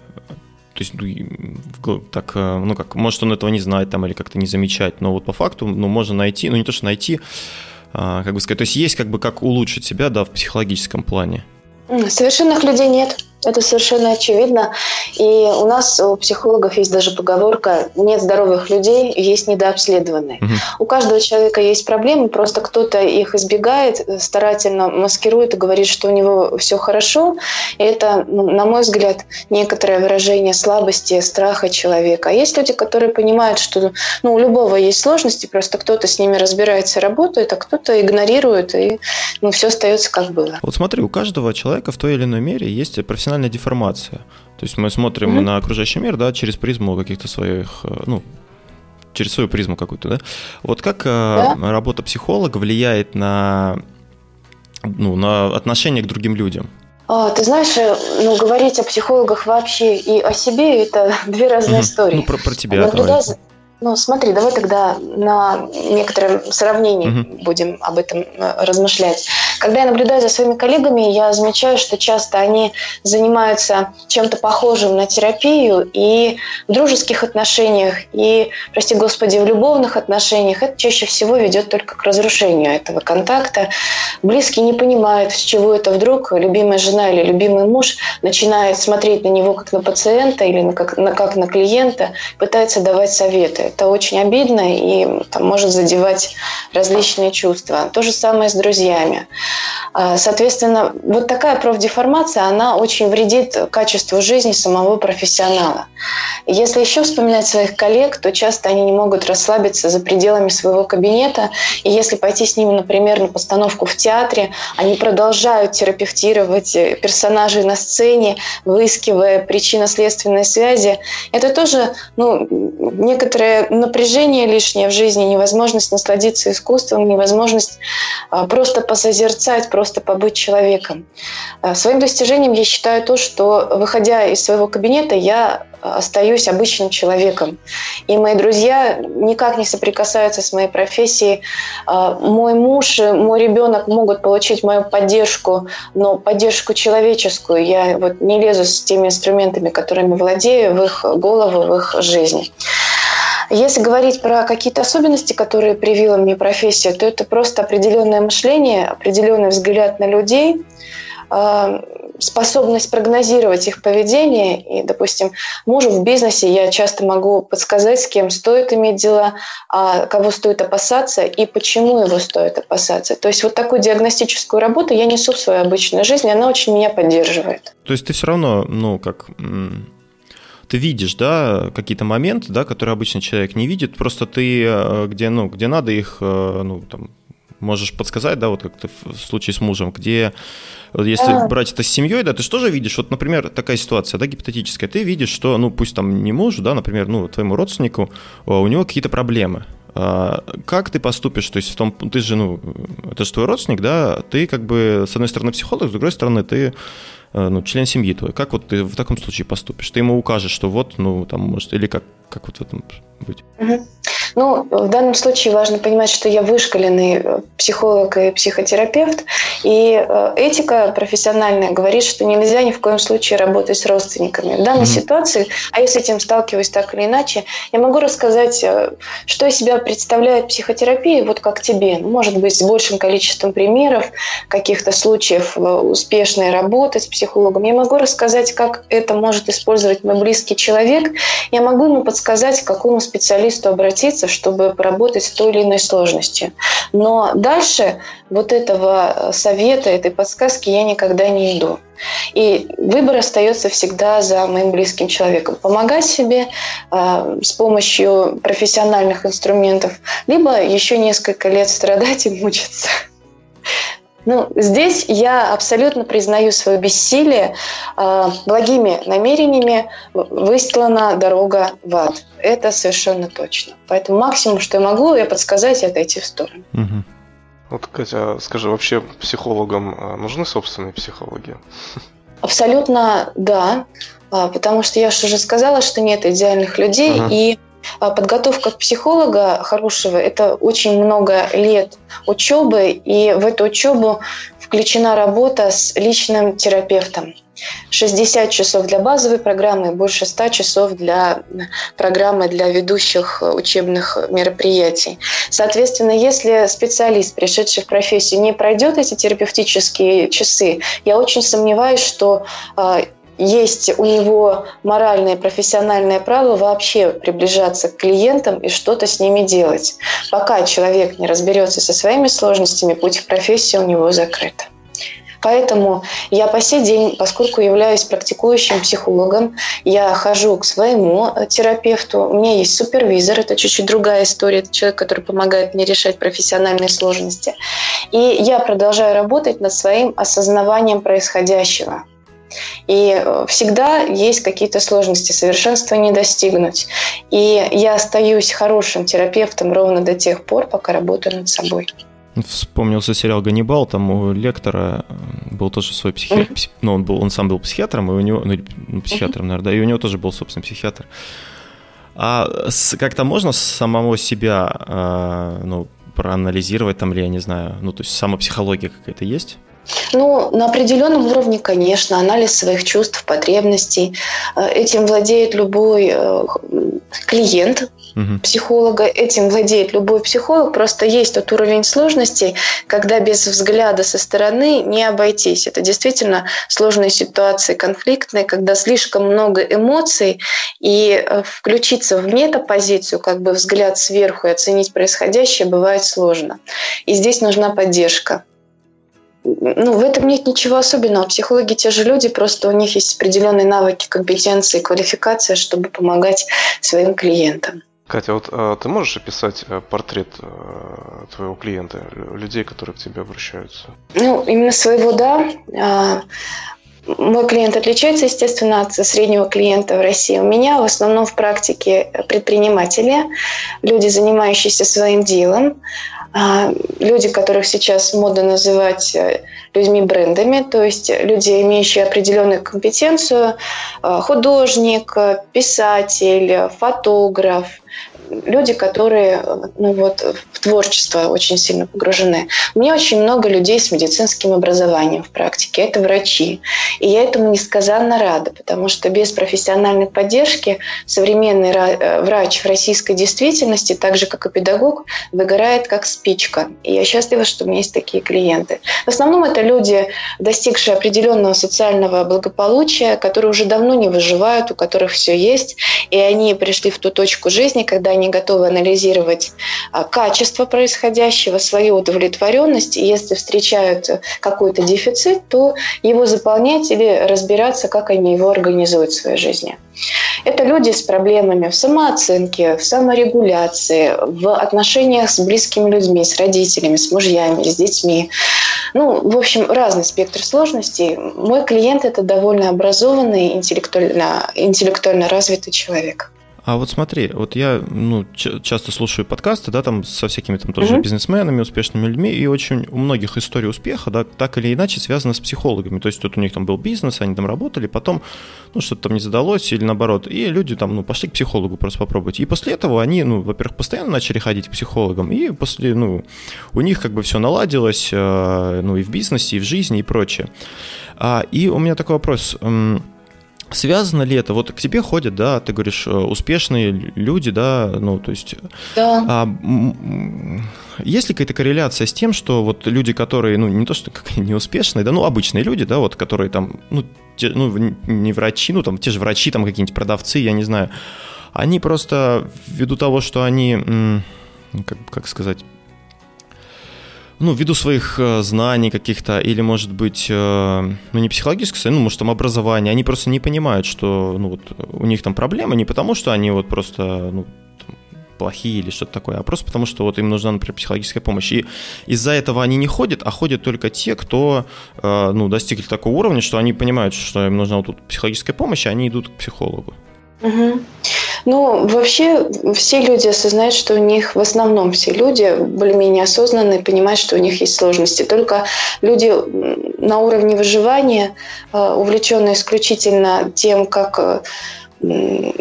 То есть, ну, так, э, ну как, может он этого не знает там или как-то не замечать, но вот по факту, ну, можно найти, ну не то, что найти, а, как бы сказать, то есть есть как бы как улучшить себя, да, в психологическом плане. Совершенных людей нет. Это совершенно очевидно. И у нас, у психологов, есть даже поговорка «нет здоровых людей, есть недообследованные». Угу. У каждого человека есть проблемы, просто кто-то их избегает, старательно маскирует и говорит, что у него все хорошо. И это, ну, на мой взгляд, некоторое выражение слабости, страха человека. А есть люди, которые понимают, что ну, у любого есть сложности, просто кто-то с ними разбирается работает, а кто-то игнорирует, и ну, все остается как было. Вот смотри, у каждого человека в той или иной мере есть профессиональный профессиональная деформация. То есть мы смотрим mm-hmm. на окружающий мир, да, через призму каких-то своих, э, ну, через свою призму какую-то, да. Вот как yeah. Э, работа психолога влияет на, ну, на отношение к другим людям? А, ты знаешь, э, ну, говорить о психологах вообще и о себе – это две разные mm-hmm. истории. Ну, про, про тебя, Наблюдая, давай. Ну, смотри, давай тогда на некотором сравнении угу. будем об этом размышлять. Когда я наблюдаю за своими коллегами, я замечаю, что часто они занимаются чем-то похожим на терапию и в дружеских отношениях, и, прости господи, в любовных отношениях. Это чаще всего ведет только к разрушению этого контакта. Близкие не понимают, с чего это вдруг любимая жена или любимый муж начинает смотреть на него как на пациента или на, как, на, как на клиента, пытается давать советы это очень обидно и там, может задевать различные чувства. То же самое с друзьями. А, соответственно, вот такая профдеформация, она очень вредит качеству жизни самого профессионала. Если еще вспоминать своих коллег, то часто они не могут расслабиться за пределами своего кабинета. И если пойти с ними, например, на постановку в театре, они продолжают терапевтировать персонажей на сцене, выискивая причинно-следственные связи. Это тоже ну, некоторая напряжение лишнее в жизни, невозможность насладиться искусством, невозможность а, просто посозерцать, просто побыть человеком. А, своим достижением я считаю то, что, выходя из своего кабинета, я остаюсь обычным человеком. И мои друзья никак не соприкасаются с моей профессией. А, мой муж, мой ребенок могут получить мою поддержку, но поддержку человеческую. Я вот не лезу с теми инструментами, которыми владею, в их голову, в их жизнь. Если говорить про какие-то особенности, которые привила мне профессия, то это просто определенное мышление, определенный взгляд на людей, способность прогнозировать их поведение. И, допустим, мужу в бизнесе я часто могу подсказать, с кем стоит иметь дела, а кого стоит опасаться и почему его стоит опасаться. То есть вот такую диагностическую работу я несу в свою обычную жизнь, и она очень меня поддерживает. То есть ты все равно, ну, как ты видишь, да, какие-то моменты, да, которые обычный человек не видит, просто ты э, где, ну, где надо их, э, ну, там, можешь подсказать, да, вот как ты в случае с мужем, где если а. брать это с семьей, да, ты что же видишь? Вот, например, такая ситуация, да, гипотетическая. Ты видишь, что, ну, пусть там не мужу, да, например, ну, твоему родственнику, а, у него какие-то проблемы. А, как ты поступишь? То есть в том, ты же, ну, это же твой родственник, да, ты как бы, с одной стороны, психолог, с другой стороны, ты э, ну, член семьи твой. Как вот ты в таком случае поступишь? Ты ему укажешь, что вот, ну, там, может, или как, как вот в этом быть? Угу. Ну, в данном случае важно понимать, что я вышкаленный э, психолог и психотерапевт, и э, этика профессиональная говорит, что нельзя ни в коем случае работать с родственниками. В данной mm-hmm. ситуации, а я с этим сталкиваюсь так или иначе, я могу рассказать, э, что из себя представляет психотерапия, вот как тебе. Ну, может быть, с большим количеством примеров, каких-то случаев успешной работы с психологом. Я могу рассказать, как это может использовать мой близкий человек. Я могу ему подсказать, к какому специалисту обратиться, чтобы поработать в той или иной сложности. Но дальше вот этого совета, этой подсказки я никогда не иду. И выбор остается всегда за моим близким человеком. Помогать себе э, с помощью профессиональных инструментов, либо еще несколько лет страдать и мучиться. Ну, здесь я абсолютно признаю свое бессилие. Э, благими намерениями выстлана дорога в ад. Это совершенно точно. Поэтому максимум, что я могу, я подсказать и отойти в сторону. Угу. Вот, Катя, скажи, вообще психологам а, нужны собственные психологи? Абсолютно да, а, потому что я же уже сказала, что нет идеальных людей, ага. и а подготовка психолога хорошего – это очень много лет учебы, и в эту учебу включена работа с личным терапевтом. 60 часов для базовой программы больше 100 часов для программы для ведущих учебных мероприятий. Соответственно, если специалист, пришедший в профессию, не пройдет эти терапевтические часы, я очень сомневаюсь, что а, есть у него моральное и профессиональное право вообще приближаться к клиентам и что-то с ними делать. Пока человек не разберется со своими сложностями, путь к профессии у него закрыт. Поэтому я по сей день, поскольку являюсь практикующим психологом, я хожу к своему терапевту. У меня есть супервизор, это чуть-чуть другая история. Это человек, который помогает мне решать профессиональные сложности. И я продолжаю работать над своим осознаванием происходящего. И э, всегда есть какие-то сложности, совершенства не достигнуть. И я остаюсь хорошим терапевтом ровно до тех пор, пока работаю над собой. Вспомнился сериал «Ганнибал», там у лектора э, был тоже свой психиатр, mm-hmm. ну, он, был, он сам был психиатром, и у него, ну, ну психиатром, mm-hmm. наверное, да, и у него тоже был, собственно, психиатр. А как-то можно самого себя, э, ну, проанализировать там, или я не знаю, ну, то есть самопсихология какая-то есть? Ну, на определенном уровне, конечно, анализ своих чувств, потребностей. Э, этим владеет любой э, клиент угу. психолога, этим владеет любой психолог. Просто есть тот уровень сложности, когда без взгляда со стороны не обойтись. Это действительно сложные ситуации, конфликтные, когда слишком много эмоций, и э, включиться в метапозицию, как бы взгляд сверху и оценить происходящее бывает сложно. И здесь нужна поддержка ну, в этом нет ничего особенного. Психологи те же люди, просто у них есть определенные навыки, компетенции, квалификация, чтобы помогать своим клиентам. Катя, вот а, ты можешь описать э, портрет а, твоего клиента, людей, которые к тебе обращаются? Ну, именно своего, да. А, мой клиент отличается, естественно, от среднего клиента в России. У меня в основном в практике предприниматели, люди, занимающиеся своим делом, а, люди, которых сейчас модно называть э, людьми-брендами, то есть люди, имеющие определенную компетенцию, а, художник, писатель, фотограф, люди, которые ну, вот, в творчество очень сильно погружены. Меня очень много людей с медицинским образованием в практике. Это врачи. И я этому несказанно рада, потому что без профессиональной поддержки современный э, врач в российской действительности, так же как и педагог, выгорает как спичка. И я счастлива, что у меня есть такие клиенты. В основном это люди, достигшие определенного социального благополучия, которые уже давно не выживают, у которых все есть, и они пришли в ту точку жизни, когда они готовы анализировать а, качество происходящего, свою удовлетворенность, и если встречают какой-то дефицит, то его заполнять или разбираться, как они его организуют в своей жизни. Это люди с проблемами в самооценке, в саморегуляции, в отношениях с близкими людьми, с родителями, с мужьями, с детьми. Ну, в общем, разный спектр сложностей. Мой клиент – это довольно образованный, интеллектуально, интеллектуально развитый человек. А вот смотри, вот я ну, часто слушаю подкасты, да, там со всякими там тоже mm-hmm. бизнесменами, успешными людьми, и очень у многих история успеха, да, так или иначе связана с психологами. То есть вот у них там был бизнес, они там работали, потом, ну, что-то там не задалось или наоборот, и люди там, ну, пошли к психологу просто попробовать. И после этого они, ну, во-первых, постоянно начали ходить к психологам, и после, ну, у них как бы все наладилось, э, ну, и в бизнесе, и в жизни, и прочее. А, и у меня такой вопрос Связано ли это? Вот к тебе ходят, да, ты говоришь, э, успешные люди, да, ну, то есть... Да. А, есть ли какая-то корреляция с тем, что вот люди, которые, ну, не то что как неуспешные, да, ну, обычные люди, да, вот, которые там, ну, те, ну, не врачи, ну, там, те же врачи, там, какие-нибудь продавцы, я не знаю, они просто ввиду того, что они, как, как сказать, ну, ввиду своих э, знаний каких-то, или, может быть, э, ну, не психологическое, ну, может, там образование, они просто не понимают, что, ну, вот, у них там проблемы не потому, что они вот просто, ну, плохие или что-то такое, а просто потому, что вот им нужна, например, психологическая помощь. И из-за этого они не ходят, а ходят только те, кто, э, ну, достигли такого уровня, что они понимают, что им нужна вот тут психологическая помощь, и они идут к психологу. Угу. Ну, вообще все люди осознают, что у них, в основном все люди более-менее осознанные, понимают, что у них есть сложности. Только люди на уровне выживания, э, увлеченные исключительно тем, как э,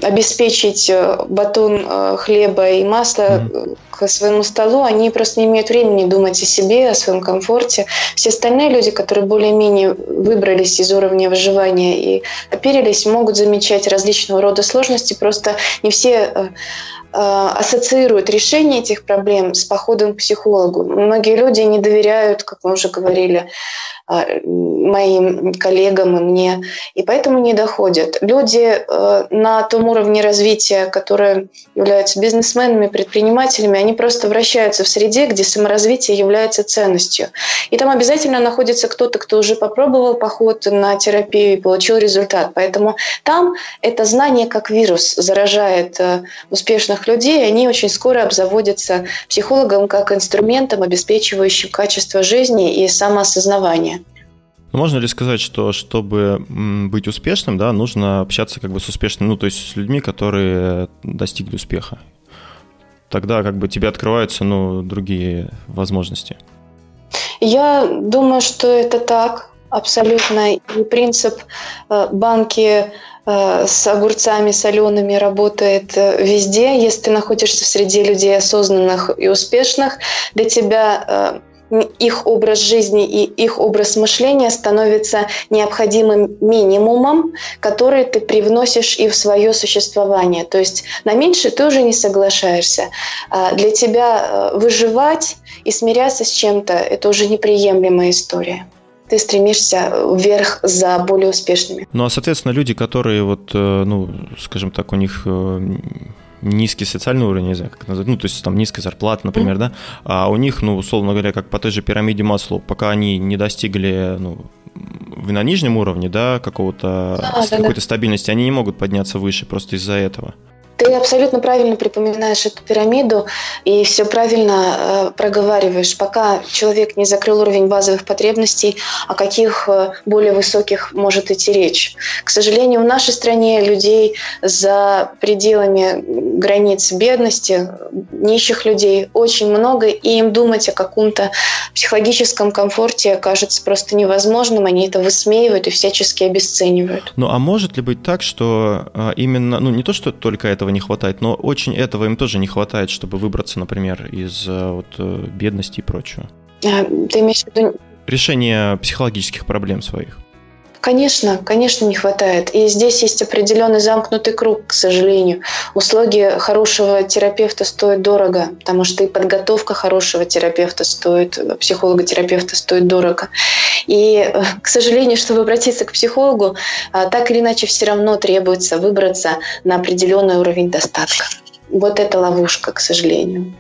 обеспечить э, батон э, хлеба и масла mm-hmm. к своему столу, они просто не имеют времени думать о себе, о своем комфорте. Все остальные люди, которые более-менее выбрались из уровня выживания и оперились, могут замечать различного рода сложности, просто не все ассоциируют решение этих проблем с походом к психологу. Многие люди не доверяют, как мы уже говорили, а, моим коллегам и мне, и поэтому не доходят. Люди э, на том уровне развития, которые являются бизнесменами, предпринимателями, они просто вращаются в среде, где саморазвитие является ценностью. И там обязательно находится кто-то, кто уже попробовал поход на терапию и получил результат. Поэтому там это знание как вирус заражает э, успешных людей, они очень скоро обзаводятся психологом как инструментом, обеспечивающим качество жизни и самоосознавание. Ну, можно ли сказать, что чтобы быть успешным, да, нужно общаться как бы с успешными, ну, то есть с людьми, которые достигли успеха? Тогда как бы тебе открываются, ну, другие возможности. Я думаю, что это так, абсолютно. И принцип э, банки с огурцами солеными работает э, везде. Если ты находишься в среде людей осознанных и успешных, для тебя их образ жизни и их образ мышления становится необходимым минимумом, который ты привносишь и в свое существование. То есть на меньше ты уже не соглашаешься. А для тебя э, выживать и смиряться с чем-то – это уже неприемлемая история ты стремишься вверх за более успешными. Ну а, соответственно, люди, которые вот, э, ну, скажем так, у них э, низкий социальный уровень, не знаю, как назвать, ну, то есть там низкая зарплата, например, mm-hmm. да, а у них, ну, условно говоря, как по той же пирамиде Маслоу, пока они не достигли, ну, на нижнем уровне, да, какого-то, да, какой-то да. стабильности, они не могут подняться выше просто из-за этого. Ты абсолютно правильно припоминаешь эту пирамиду и все правильно э, проговариваешь. Пока человек не закрыл уровень базовых потребностей, о каких э, более высоких может идти речь. К сожалению, в нашей стране людей за пределами границ бедности, нищих людей очень много, и им думать о каком-то психологическом комфорте кажется просто невозможным. Они это высмеивают и всячески обесценивают. Ну а может ли быть так, что э, именно, ну не то, что только это этого не хватает, но очень этого им тоже не хватает, чтобы выбраться, например, из э, вот, э, бедности и прочего. А, ты имеешь в виду... Решение психологических проблем своих. Конечно, конечно, не хватает. И здесь есть определенный замкнутый круг, к сожалению. Услуги хорошего терапевта стоят дорого, потому что и подготовка хорошего терапевта стоит, психолога-терапевта стоит дорого. И, к сожалению, чтобы обратиться к психологу, а, так или иначе все равно требуется выбраться на определенный уровень достатка. Вот это ловушка, к сожалению.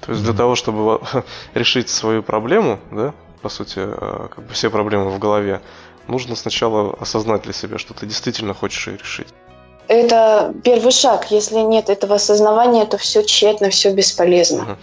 То есть для того, чтобы решить свою проблему, да, по сути, как бы все проблемы в голове, нужно сначала осознать для себя, что ты действительно хочешь ее решить. Это первый шаг. Если нет этого осознавания, то все тщетно, все бесполезно.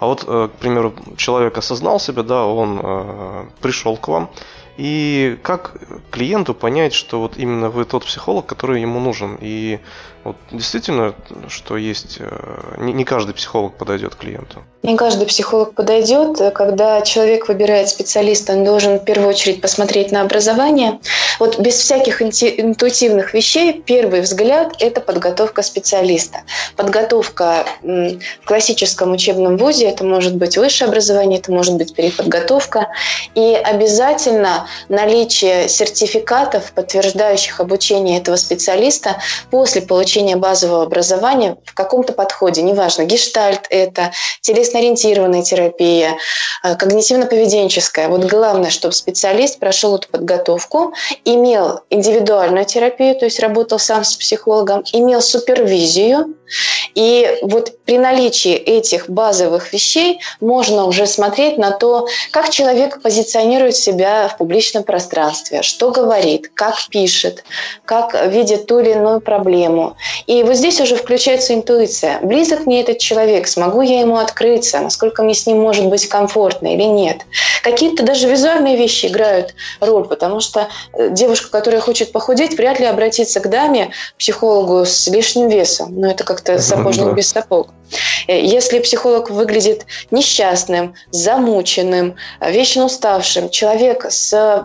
А вот, э, к примеру, человек осознал себя, да, он э, пришел к вам, и как клиенту понять, что вот именно вы тот психолог, который ему нужен? И вот действительно, что есть, э, не, не каждый психолог подойдет клиенту. Не каждый психолог подойдет. Когда человек выбирает специалиста, он должен в первую очередь посмотреть на образование. Вот без всяких интуитивных вещей первый взгляд – это подготовка специалиста. Подготовка в классическом учебном вузе – это может быть высшее образование, это может быть переподготовка. И обязательно наличие сертификатов, подтверждающих обучение этого специалиста после получения базового образования в каком-то подходе, неважно, гештальт это, телесно-ориентированная терапия, э, когнитивно-поведенческая. Вот главное, чтобы специалист прошел эту подготовку, имел индивидуальную терапию, то есть работал сам с психологом, имел супервизию, и вот при наличии этих базовых вещей можно уже смотреть на то, как человек позиционирует себя в публичном пространстве, что говорит, как пишет, как видит ту или иную проблему. И вот здесь уже включается интуиция. Близок мне этот человек, смогу я ему открыться, насколько мне с ним может быть комфортно или нет. Какие-то даже визуальные вещи играют роль, потому что э, девушка, которая хочет похудеть, вряд ли обратится к даме, психологу с лишним весом. Но это как-то сапожник без сапог. Э, если психолог выглядит несчастным, замученным, вечно уставшим, человек с Э,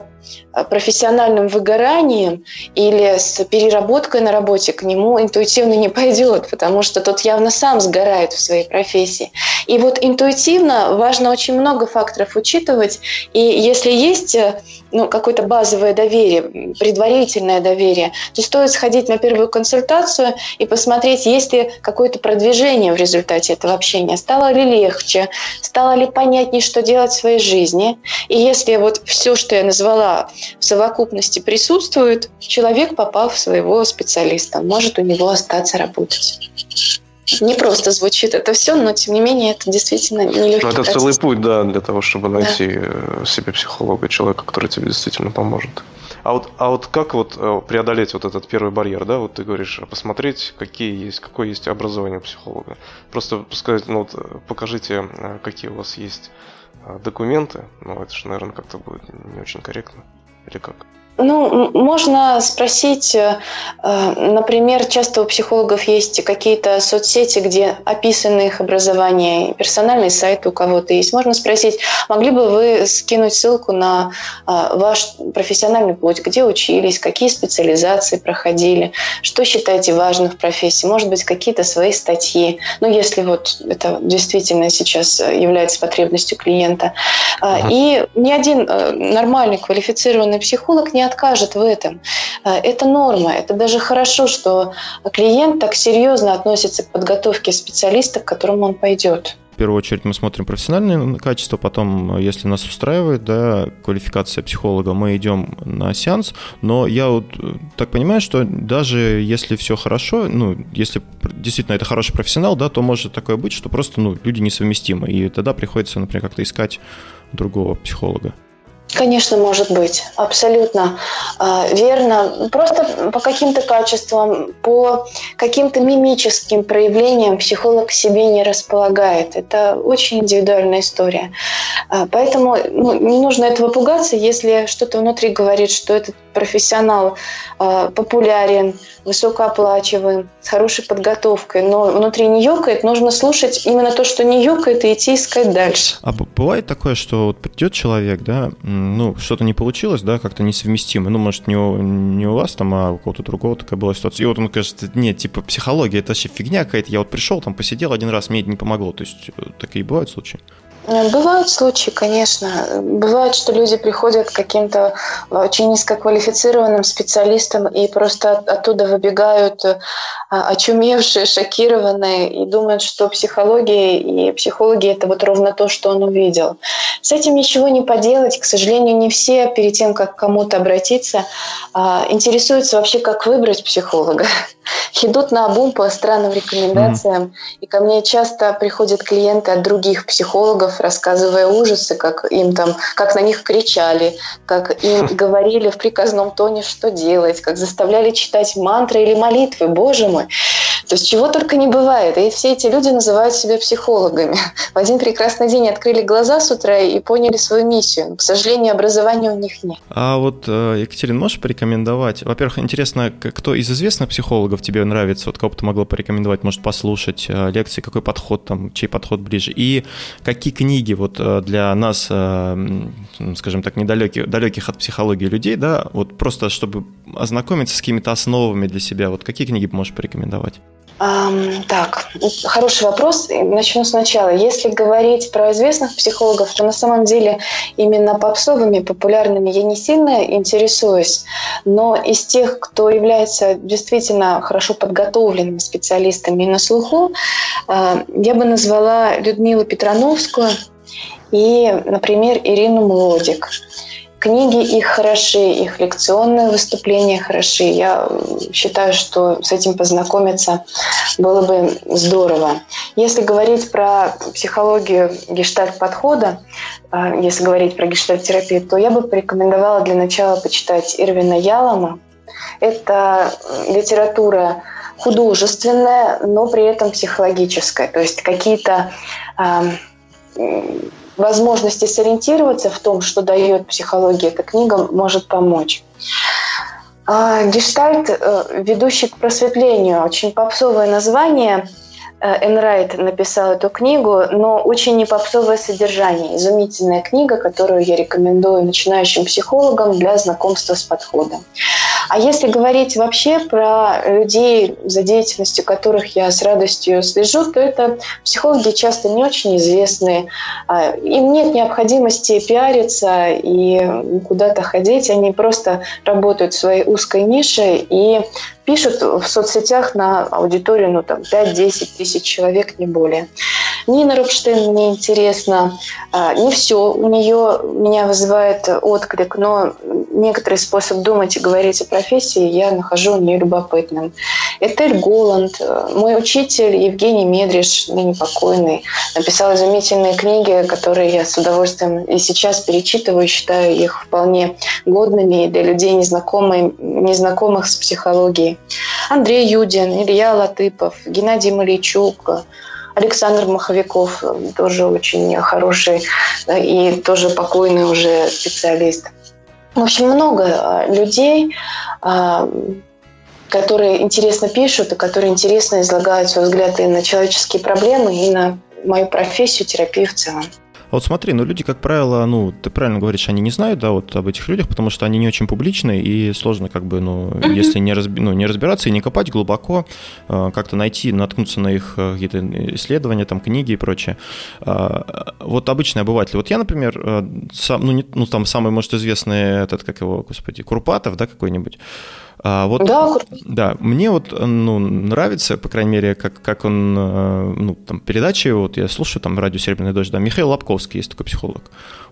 профессиональным выгоранием или с переработкой на работе к нему интуитивно не пойдет, потому что тот явно сам сгорает в своей профессии. И вот интуитивно важно очень много факторов учитывать. И если есть э, ну, какое-то базовое доверие, предварительное доверие, то стоит сходить на первую консультацию и посмотреть, есть ли какое-то продвижение в результате этого общения. Стало ли легче, стало ли понятнее, что делать в своей жизни. И если вот все, что я назвала, в совокупности присутствует, человек, попав в своего специалиста, может у него остаться работать. Не просто звучит это все, но тем не менее это действительно нелегкий Это процесс. целый путь, да, для того, чтобы найти да. Э, себе психолога, человека, который тебе действительно поможет. А вот, а вот как вот э, преодолеть вот этот первый барьер, да? Вот ты говоришь, посмотреть, какие есть, какое есть образование психолога. Просто сказать, ну вот э, покажите, какие у вас есть документы. Ну, это же, наверное, как-то будет не очень корректно. Или как? Ну, можно спросить, э, например, часто у психологов есть какие-то соцсети, где описаны их образование, персональный сайт у кого-то есть. Можно спросить, могли бы вы скинуть ссылку на э, ваш профессиональный путь, где учились, какие специализации проходили, что считаете важным в профессии, может быть, какие-то свои статьи, ну, если вот это действительно сейчас является потребностью клиента. Ага. И ни один э, нормальный квалифицированный психолог не откажет в этом. Э, это норма. Это даже хорошо, что клиент так серьезно относится к подготовке специалиста, к которому он пойдет. В первую очередь мы смотрим профессиональные качества, потом, если нас устраивает, да, квалификация психолога, мы идем на сеанс, но я вот э, так понимаю, что даже если все хорошо, ну, если действительно это хороший профессионал, да, то может такое быть, что просто, ну, люди несовместимы, и тогда приходится, например, как-то искать другого психолога. Конечно, может быть, абсолютно э, верно. Просто по каким-то качествам, по каким-то мимическим проявлениям психолог себе не располагает. Это очень индивидуальная история. Э, поэтому ну, не нужно этого пугаться, если что-то внутри говорит, что этот профессионал э, популярен, высокооплачиваем, с хорошей подготовкой, но внутри не ёкает, нужно слушать именно то, что не ёкает, и идти искать дальше. А бывает такое, что вот придет человек, да, ну, что-то не получилось, да, как-то несовместимо. Ну, может, не у, не у вас там, а у кого-то другого такая была ситуация. И вот он кажется, нет, типа, психология, это вообще фигня какая-то. Я вот пришел, там посидел один раз, мне это не помогло. То есть э, такие бывают случаи? Э, бывают случаи, конечно. Бывает, что люди приходят к каким-то очень низкоквалифицированным специалистам и просто оттуда выбегают э, очумевшие, шокированные и думают, что психология и психологи – это вот ровно то, что он увидел. С этим ничего не поделать. К сожалению, не все перед тем, как к кому-то обратиться, а, интересуются вообще, как выбрать психолога. Идут на обум по странным рекомендациям. Mm-hmm. И ко мне часто приходят клиенты от других психологов, рассказывая ужасы, как им там, как на них кричали, как им говорили в приказном тоне, что делать, как заставляли читать мантры или молитвы, боже мой. То есть чего только не бывает. И все эти люди называют себя психологами. В один прекрасный день открыли глаза с утра и поняли свою миссию. К сожалению, образования у них нет. А вот, э, Екатерина, можешь порекомендовать? Во-первых, интересно, кто из известных психологов тебе нравится? Вот кого бы ты могла порекомендовать, может, послушать э, лекции, какой подход там, чей подход ближе? И какие книги вот э, для нас, скажем так, недалеких далеких от психологии людей, да, вот просто чтобы ознакомиться с какими-то основами для себя, вот какие книги можешь порекомендовать? Так, хороший вопрос. Начну сначала. Если говорить про известных психологов, то на самом деле именно попсовыми, популярными я не сильно интересуюсь. Но из тех, кто является действительно хорошо подготовленными специалистами на слуху, а, я бы назвала Людмилу Петрановскую и, например, Ирину Млодик. Книги их хороши, их лекционные выступления хороши. Я считаю, что с этим познакомиться было бы здорово. Если говорить про психологию гештальт-подхода, а, если говорить про гештальт-терапию, то я бы порекомендовала для начала почитать Ирвина Ялома. Это литература художественная, но при этом психологическая. То есть какие-то возможности сориентироваться в том, что дает психология эта книга, может помочь. А, Гештальт, э, ведущий к просветлению, очень попсовое название – Энрайт написал эту книгу, но очень непопсовое содержание. Изумительная книга, которую я рекомендую начинающим психологам для знакомства с подходом. А если говорить вообще про людей, за деятельностью которых я с радостью слежу, то это психологи часто не очень известные. А, им нет необходимости пиариться и куда-то ходить. Они просто работают в своей узкой нише и пишут в соцсетях на аудиторию ну, там, 5-10 тысяч человек, не более. Нина Рубштейн мне интересно. А, не все у нее меня вызывает отклик, но некоторый способ думать и говорить о профессии я нахожу у нее любопытным. Этель Голланд, э, мой учитель Евгений Медриш, ныне покойный, написал изумительные книги, которые я с удовольствием и сейчас перечитываю, считаю их вполне годными для людей, незнакомых, незнакомых с психологией. Андрей Юдин, Илья Латыпов, Геннадий Маличук, Александр Маховиков, тоже очень хороший и тоже покойный уже специалист. В общем, много а, людей, которые интересно пишут и которые интересно излагают свой взгляд и на человеческие проблемы, и на мою профессию, терапию в целом. А вот смотри, ну люди, как правило, ну, ты правильно говоришь, они не знают, да, вот об этих людях, потому что они не очень публичны, и сложно как бы, ну, uh-huh. если не, разби, ну, не разбираться и не копать глубоко, э, как-то найти, наткнуться на их э, какие-то исследования, там, книги и прочее. Э, вот обычный обыватель. Вот я, например, э, сам, ну, не, ну, там самый, может, известный этот, как его, господи, Курпатов, да, какой-нибудь, а вот, да, да, мне вот ну, нравится, по крайней мере, как, как он, э, ну, там, передачи, вот я слушаю там радио «Серебряный дождь», да, Михаил Лобковский есть такой психолог.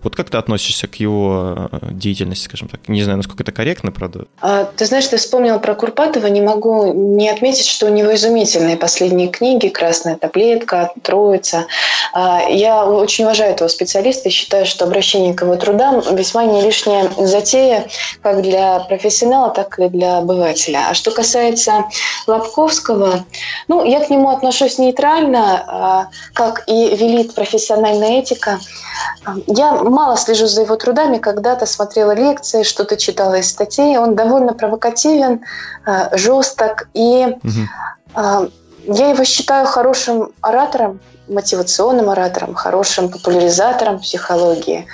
Вот как ты относишься к его э, деятельности, скажем так? Не знаю, насколько это корректно, правда. А, ты знаешь, ты вспомнил про Курпатова, не могу не отметить, что у него изумительные последние книги «Красная таблетка», «Троица». А, я очень уважаю этого специалиста и считаю, что обращение к его трудам весьма не лишняя затея как для профессионала, так и для обывателя. А что касается Лобковского, ну, я к нему отношусь нейтрально, а, как и велит профессиональная этика. Я мало слежу за его трудами, когда-то смотрела лекции, что-то читала из статей. Он довольно провокативен, а, жесток, и угу. я его считаю хорошим оратором, мотивационным оратором, хорошим популяризатором психологии.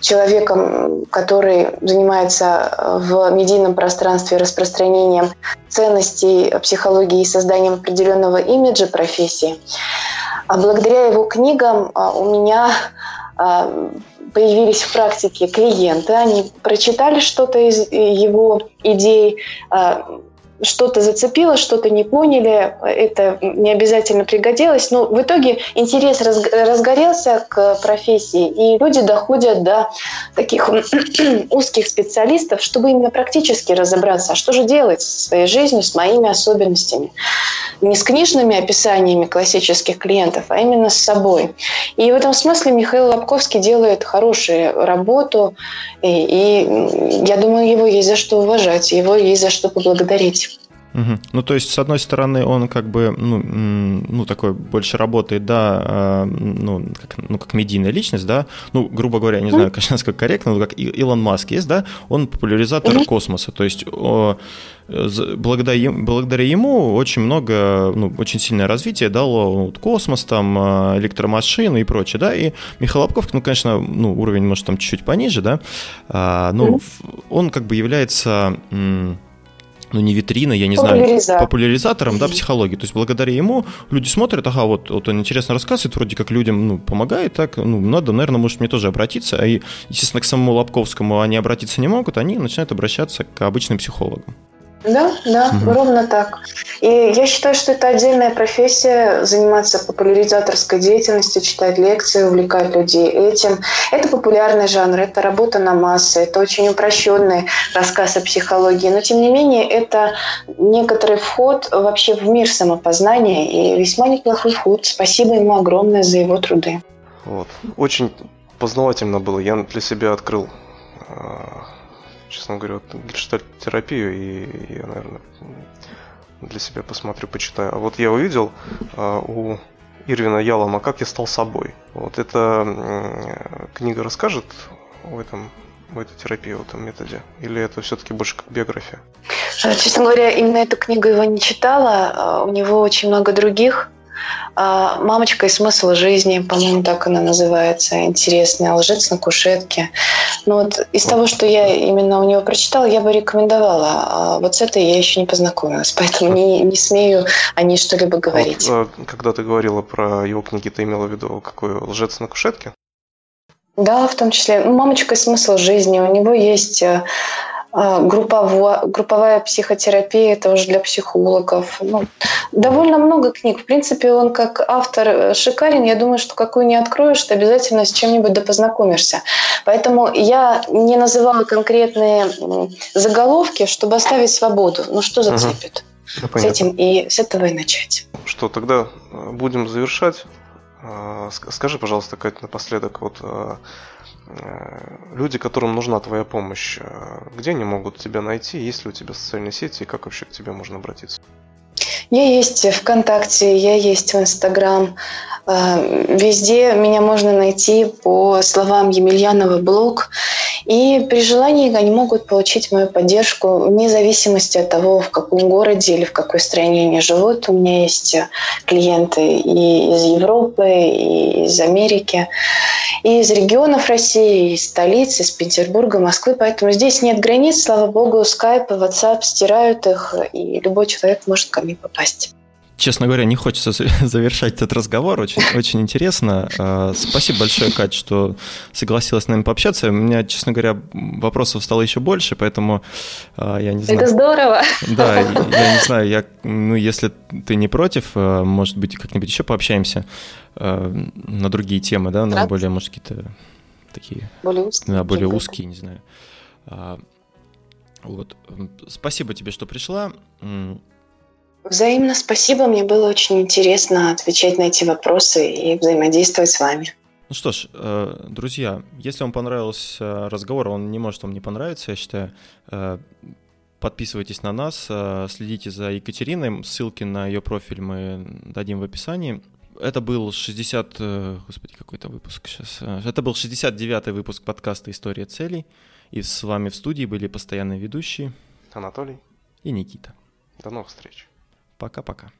Человеком, который занимается в медийном пространстве распространением ценностей психологии и созданием определенного имиджа профессии. А благодаря его книгам у меня появились в практике клиенты, они прочитали что-то из его идей, что-то зацепило, что-то не поняли, это не обязательно пригодилось, но в итоге интерес разгорелся к профессии, и люди доходят до таких узких специалистов, чтобы именно практически разобраться, а что же делать со своей жизнью, с моими особенностями. Не с книжными описаниями классических клиентов, а именно с собой. И в этом смысле Михаил Лобковский делает хорошую работу, и, и я думаю, его есть за что уважать, его есть за что поблагодарить. Угу. Ну, то есть, с одной стороны, он как бы, ну, ну такой больше работает, да, а, ну как, ну, как медийная личность, да, ну, грубо говоря, не знаю, конечно, насколько корректно, но как Илон Маск есть, да, он популяризатор угу. космоса, то есть о, благодаря, благодаря ему очень много, ну, очень сильное развитие дало ну, космос, там, а, электромашины и прочее, да, и Михаил Лобков, ну, конечно, ну, уровень, может, там чуть-чуть пониже, да, а, ну, угу. он как бы является ну не витрина, я не знаю, популяризатором, да, психологии. То есть благодаря ему люди смотрят, ага, вот, вот он интересно рассказывает, вроде как людям ну, помогает, так, ну, надо, наверное, может мне тоже обратиться. А и, естественно, к самому Лобковскому они обратиться не могут, они начинают обращаться к обычным психологам. Да, да, угу. ровно так. И я считаю, что это отдельная профессия, заниматься популяризаторской деятельностью, читать лекции, увлекать людей этим. Это популярный жанр, это работа на массы, это очень упрощенный рассказ о психологии. Но, тем не менее, это некоторый вход вообще в мир самопознания и весьма неплохой вход. Спасибо ему огромное за его труды. Вот. Очень познавательно было. Я для себя открыл а, честно говоря, вот, гельштальт-терапию, и я, наверное, для себя посмотрю, почитаю. А вот я увидел а, у Ирвина Ялома «Как я стал собой». Вот эта э, книга расскажет в этом в этой терапии, в этом методе? Или это все-таки больше как биография? Честно говоря, именно эту книгу его не читала. А, у него очень много других «Мамочка и смысл жизни», по-моему, так она называется, интересная, «Лжец на кушетке». Но ну вот из того, что я именно у него прочитала, я бы рекомендовала. А вот с этой я еще не познакомилась, поэтому не, не смею о ней что-либо говорить. Вот, а, когда ты говорила про его книги, ты имела в виду какой «Лжец на кушетке»? Да, в том числе. «Мамочка и смысл жизни». У него есть а, групповая, групповая психотерапия, это уже для психологов. Ну, довольно много книг. В принципе, он как автор э, шикарен. Я думаю, что какую не откроешь, ты обязательно с чем-нибудь да познакомишься. Поэтому я не называла конкретные заголовки, чтобы оставить свободу. Ну что зацепит? Угу. С этим и с этого и начать. Что, тогда э, будем завершать. А, скажи, пожалуйста, Катя, напоследок, вот а, люди, которым нужна твоя помощь, э, где они могут тебя найти, есть ли у тебя социальные сети и как вообще к тебе можно обратиться? Я есть ВКонтакте, я есть в Инстаграм. Э, везде меня можно найти по словам Емельянова блог. И при желании они могут получить мою поддержку вне зависимости от того, в каком городе или в какой стране они живут. У меня есть клиенты и из Европы, и из Америки, и из регионов России, и из столиц, из Петербурга, Москвы. Поэтому здесь нет границ, слава богу, скайп и WhatsApp стирают их, и любой человек может ко мне попасть. Честно говоря, не хочется завершать этот разговор. Очень, очень интересно. А, спасибо большое, Кать, что согласилась с нами пообщаться. У меня, честно говоря, вопросов стало еще больше, поэтому а, я не знаю. Это здорово. Да, я не знаю, я, ну, если ты не против, а, может быть, как-нибудь еще пообщаемся на другие темы, да, на более, может, какие-то такие... Более узкие. Да, более узкие, не знаю. Вот. Спасибо тебе, что пришла. Взаимно спасибо. Мне было очень интересно отвечать на эти вопросы и взаимодействовать с вами. Ну что ж, э, друзья, если вам понравился разговор, он не может вам не понравиться, я считаю. Э, подписывайтесь на нас, э, следите за Екатериной. Ссылки на ее профиль мы дадим в описании. Это был 60... Господи, какой-то выпуск сейчас. Это был 69-й выпуск подкаста «История целей». И с вами в студии были постоянные ведущие Анатолий и Никита. До новых встреч. Пока-пока.